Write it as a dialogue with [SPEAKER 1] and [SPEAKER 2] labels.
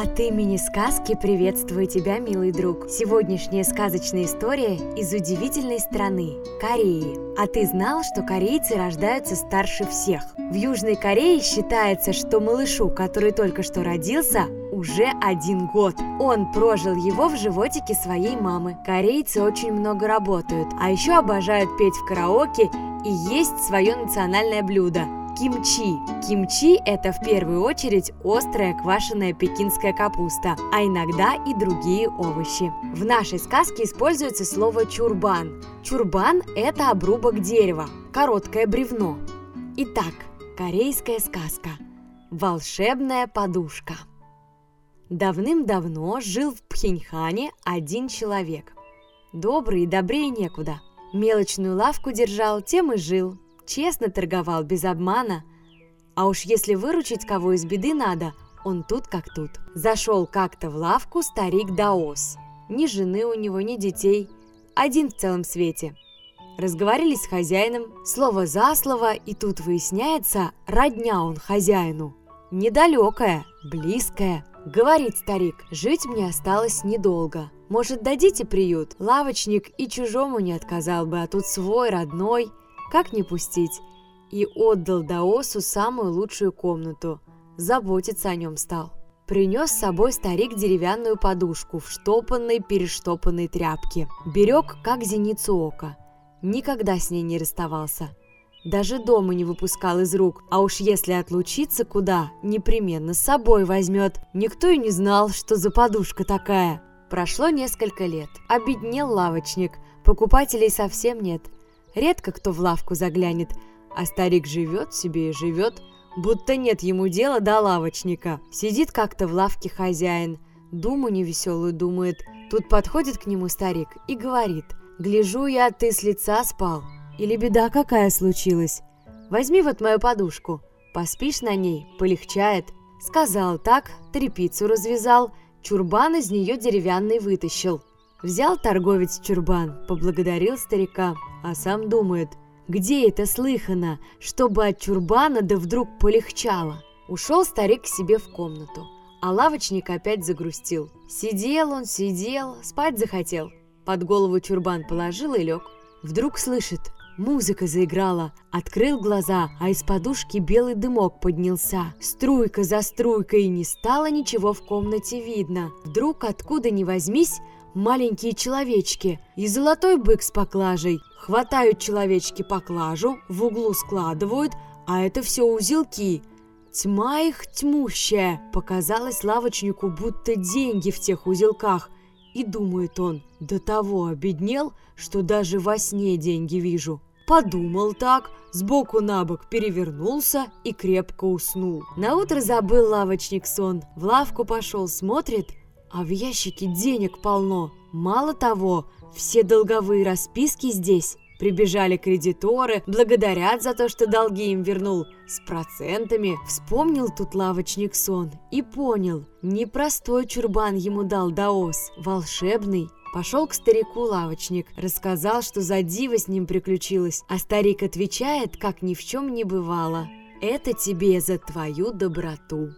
[SPEAKER 1] От имени сказки приветствую тебя, милый друг. Сегодняшняя сказочная история из удивительной страны – Кореи. А ты знал, что корейцы рождаются старше всех? В Южной Корее считается, что малышу, который только что родился, уже один год. Он прожил его в животике своей мамы. Корейцы очень много работают, а еще обожают петь в караоке и есть свое национальное блюдо кимчи. Кимчи – это в первую очередь острая квашеная пекинская капуста, а иногда и другие овощи. В нашей сказке используется слово чурбан. Чурбан – это обрубок дерева, короткое бревно. Итак, корейская сказка «Волшебная подушка». Давным-давно жил в Пхеньхане один человек. Добрый и добрее некуда. Мелочную лавку держал, тем и жил – честно торговал, без обмана. А уж если выручить кого из беды надо, он тут как тут. Зашел как-то в лавку старик Даос. Ни жены у него, ни детей. Один в целом свете. Разговорились с хозяином, слово за слово, и тут выясняется, родня он хозяину. Недалекая, близкая. Говорит старик, жить мне осталось недолго. Может, дадите приют? Лавочник и чужому не отказал бы, а тут свой, родной – как не пустить, и отдал Даосу самую лучшую комнату, заботиться о нем стал. Принес с собой старик деревянную подушку в штопанной-перештопанной тряпке. Берег, как зеницу ока. Никогда с ней не расставался. Даже дома не выпускал из рук, а уж если отлучиться куда, непременно с собой возьмет. Никто и не знал, что за подушка такая. Прошло несколько лет. Обеднел лавочник, покупателей совсем нет – Редко кто в лавку заглянет, а старик живет себе и живет, будто нет ему дела до лавочника. Сидит как-то в лавке хозяин, думу невеселую думает. Тут подходит к нему старик и говорит, «Гляжу я, ты с лица спал. Или беда какая случилась? Возьми вот мою подушку, поспишь на ней, полегчает». Сказал так, трепицу развязал, чурбан из нее деревянный вытащил. Взял торговец чурбан, поблагодарил старика, а сам думает, где это слыхано, чтобы от чурбана да вдруг полегчало. Ушел старик к себе в комнату, а лавочник опять загрустил. Сидел он, сидел, спать захотел. Под голову чурбан положил и лег. Вдруг слышит, Музыка заиграла, открыл глаза, а из подушки белый дымок поднялся. Струйка за струйкой, не стало ничего в комнате видно. Вдруг, откуда ни возьмись, маленькие человечки и золотой бык с поклажей. Хватают человечки поклажу, в углу складывают, а это все узелки. Тьма их тьмущая, показалось лавочнику, будто деньги в тех узелках. И думает он, до того обеднел, что даже во сне деньги вижу. Подумал так, сбоку на бок перевернулся и крепко уснул. На утро забыл лавочник сон, в лавку пошел, смотрит, а в ящике денег полно. Мало того, все долговые расписки здесь. Прибежали кредиторы, благодарят за то, что долги им вернул. С процентами вспомнил тут лавочник сон и понял, непростой чурбан ему дал Даос, волшебный. Пошел к старику лавочник, рассказал, что за диво с ним приключилось, а старик отвечает, как ни в чем не бывало. «Это тебе за твою доброту».